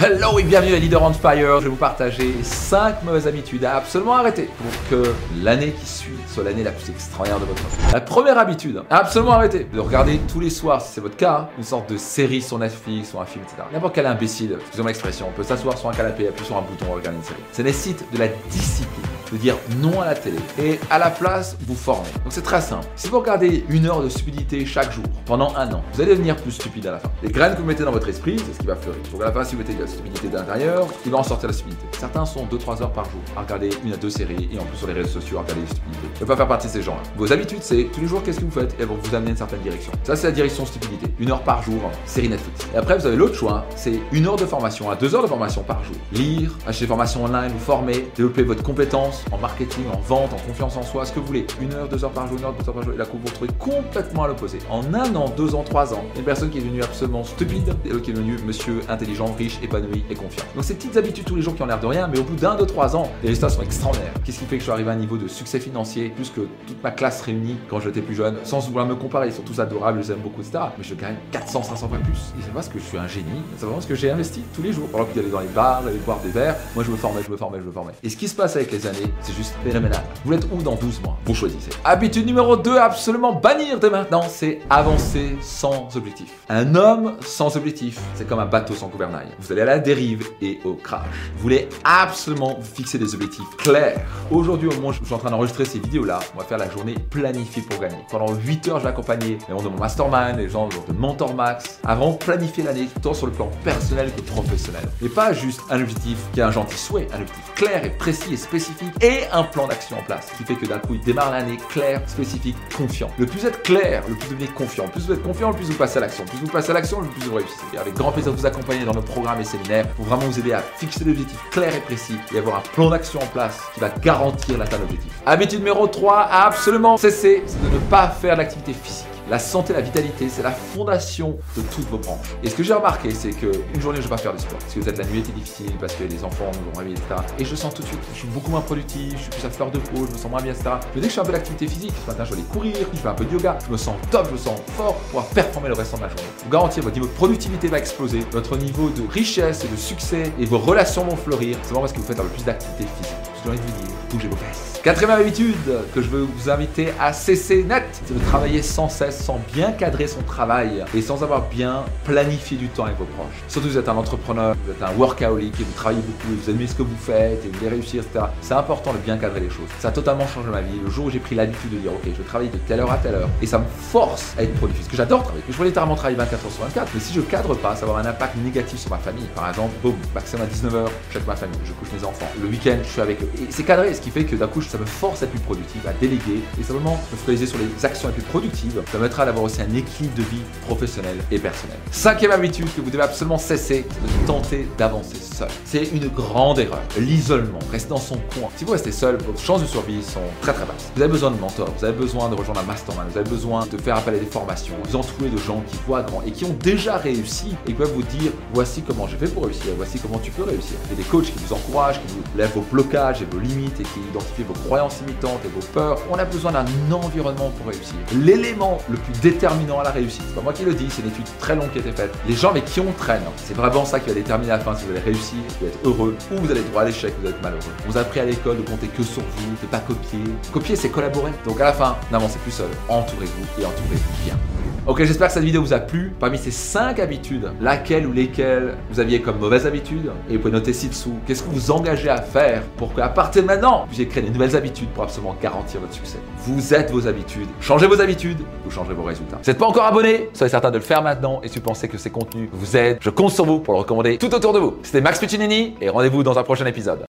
Hello et bienvenue à Leader on Fire. Je vais vous partager 5 mauvaises habitudes à absolument arrêter pour que l'année qui suit soit l'année la plus extraordinaire de votre vie. La première habitude à absolument arrêter de regarder tous les soirs, si c'est votre cas, une sorte de série sur Netflix ou un film, etc. N'importe quel imbécile, excusez-moi l'expression, peut s'asseoir sur un canapé, appuyer sur un bouton, regarder une série. Ça nécessite de la discipline de dire non à la télé et à la place vous former. Donc c'est très simple. Si vous regardez une heure de stupidité chaque jour pendant un an, vous allez devenir plus stupide à la fin. Les graines que vous mettez dans votre esprit, c'est ce qui va fleurir. Donc à la fin, si vous mettez stupidité de l'intérieur, il va en sortir la stupidité. Certains sont 2-3 heures par jour à regarder une à deux séries et en plus sur les réseaux sociaux à regarder des stupidités. Vous ne pas faire partie de ces gens-là. Vos habitudes, c'est tous les jours qu'est-ce que vous faites? Et elles vont vous amener une certaine direction. Ça, c'est la direction stupidité. Une heure par jour, série Netflix. Et après, vous avez l'autre choix, c'est une heure de formation à deux heures de formation par jour. Lire, acheter des formations online, vous former, développer votre compétence en marketing, en vente, en confiance en soi, ce que vous voulez. Une heure, deux heures par jour, une heure, deux heures par jour. Et là, vous vous retrouvez complètement à l'opposé. En un an, deux ans, trois ans, une personne qui est devenue absolument stupide et l'autre qui est devenu monsieur intelligent, riche, et confiant. Donc ces petites habitudes tous les jours qui ont l'air de rien, mais au bout d'un, deux, trois ans, les résultats sont extraordinaires. Qu'est-ce qui fait que je suis arrivé à un niveau de succès financier plus que toute ma classe réunie quand j'étais plus jeune, sans vouloir me comparer, ils sont tous adorables, je les aime beaucoup, etc. Mais je gagne 400, 500 fois plus. Et c'est parce que je suis un génie, c'est vraiment ce que j'ai investi tous les jours. Pendant qu'ils allaient dans les bars, aller boire des verres, moi je me formais, je me formais, je me formais. Et ce qui se passe avec les années, c'est juste phénoménal. Vous êtes où dans 12 mois? Vous choisissez. Habitude numéro 2 absolument bannir dès maintenant, c'est avancer sans objectif. Un homme sans objectif, c'est comme un bateau sans gouvernail. Vous allez la dérive et au crash. Vous voulez absolument vous fixer des objectifs clairs. Aujourd'hui, au moment où je suis en train d'enregistrer ces vidéos-là, on va faire la journée planifiée pour gagner. Pendant 8 heures, je vais accompagner les gens de mon mastermind, les gens de Mentor Max, avant de planifier l'année, tant sur le plan personnel que professionnel. Et pas juste un objectif qui est un gentil souhait, un objectif clair et précis et spécifique et un plan d'action en place qui fait que d'un coup, il démarre l'année clair, spécifique, confiant. Le plus êtes clair, le plus devenez confiant. Le plus vous êtes confiant, le plus vous passez à l'action. Le plus vous passez à l'action, le plus vous réussissez. Et avec grand plaisir de vous accompagner dans nos programmes et pour vraiment vous aider à fixer des objectifs clairs et précis et avoir un plan d'action en place qui va garantir l'atteinte d'objectifs. Habitude numéro 3 à absolument cesser, c'est de ne pas faire d'activité physique. La santé, la vitalité, c'est la fondation de toutes vos branches. Et ce que j'ai remarqué, c'est qu'une journée, je ne vais pas faire du sport. Parce que peut-être la nuit était difficile, parce que les enfants nous ont réveillés, etc. Et je sens tout de suite, je suis beaucoup moins productif, je suis plus à fleur de peau, je me sens moins bien, etc. Mais dès que je fais un peu d'activité physique, ce matin, je vais aller courir, je fais un peu de yoga, je me sens top, je me sens fort pour performer le reste de ma journée. Vous garantir, votre niveau de productivité va exploser, votre niveau de richesse et de succès et vos relations vont fleurir. C'est vraiment parce que vous faites un peu plus d'activité physique. J'ai envie de vous dire, bougez vos fesses. Quatrième habitude que je veux vous inviter à cesser net, c'est de travailler sans cesse, sans bien cadrer son travail et sans avoir bien planifié du temps avec vos proches. Surtout vous êtes un entrepreneur, vous êtes un workaholic et vous travaillez beaucoup, et vous aimez ce que vous faites et vous voulez réussir, etc. C'est important de bien cadrer les choses. Ça a totalement changé ma vie. Le jour où j'ai pris l'habitude de dire ok, je vais travailler de telle heure à telle heure et ça me force à être productif. Parce que j'adore travailler. Je peux littéralement travailler 24 heures sur 24, mais si je cadre pas, ça va avoir un impact négatif sur ma famille. Par exemple, boum, maximum à 19h, je suis avec ma famille, je couche mes enfants. Le week-end, je suis avec eux. C'est cadré, ce qui fait que d'un coup, ça me force à être plus productif, à déléguer et simplement me focaliser sur les actions les plus productives. Ça permettra d'avoir aussi un équilibre de vie professionnelle et personnelle. Cinquième habitude que vous devez absolument cesser, c'est de tenter d'avancer seul. C'est une grande erreur. L'isolement, rester dans son coin. Si vous restez seul, vos chances de survie sont très très basses. Vous avez besoin de mentors, vous avez besoin de rejoindre un mastermind, vous avez besoin de faire appel à des formations, vous entourez de gens qui voient grand et qui ont déjà réussi et qui peuvent vous dire voici comment j'ai fait pour réussir, voici comment tu peux réussir. Il y a des coachs qui vous encouragent, qui vous lèvent vos blocages et vos limites et qui identifient vos croyances limitantes et vos peurs. On a besoin d'un environnement pour réussir. L'élément le plus déterminant à la réussite, c'est pas moi qui le dis, c'est une étude très longue qui a été faite. Les gens avec qui on traîne, c'est vraiment ça qui va déterminer à la fin si vous allez réussir, si vous allez être heureux ou vous allez droit à l'échec, vous allez être malheureux. On vous a appris à l'école de compter que sur vous, de pas copier. Copier, c'est collaborer. Donc à la fin, n'avancez plus seul. Entourez-vous et entourez-vous bien. Ok, j'espère que cette vidéo vous a plu. Parmi ces 5 habitudes, laquelle ou lesquelles vous aviez comme mauvaise habitude Et vous pouvez noter ci-dessous, qu'est-ce que vous engagez à faire pour qu'à partir de maintenant, vous ayez créé des nouvelles habitudes pour absolument garantir votre succès. Vous êtes vos habitudes. Changez vos habitudes, vous changerez vos résultats. Si vous n'êtes pas encore abonné, soyez certain de le faire maintenant. Et si vous pensez que ces contenus vous aident, je compte sur vous pour le recommander tout autour de vous. C'était Max Puccinini et rendez-vous dans un prochain épisode.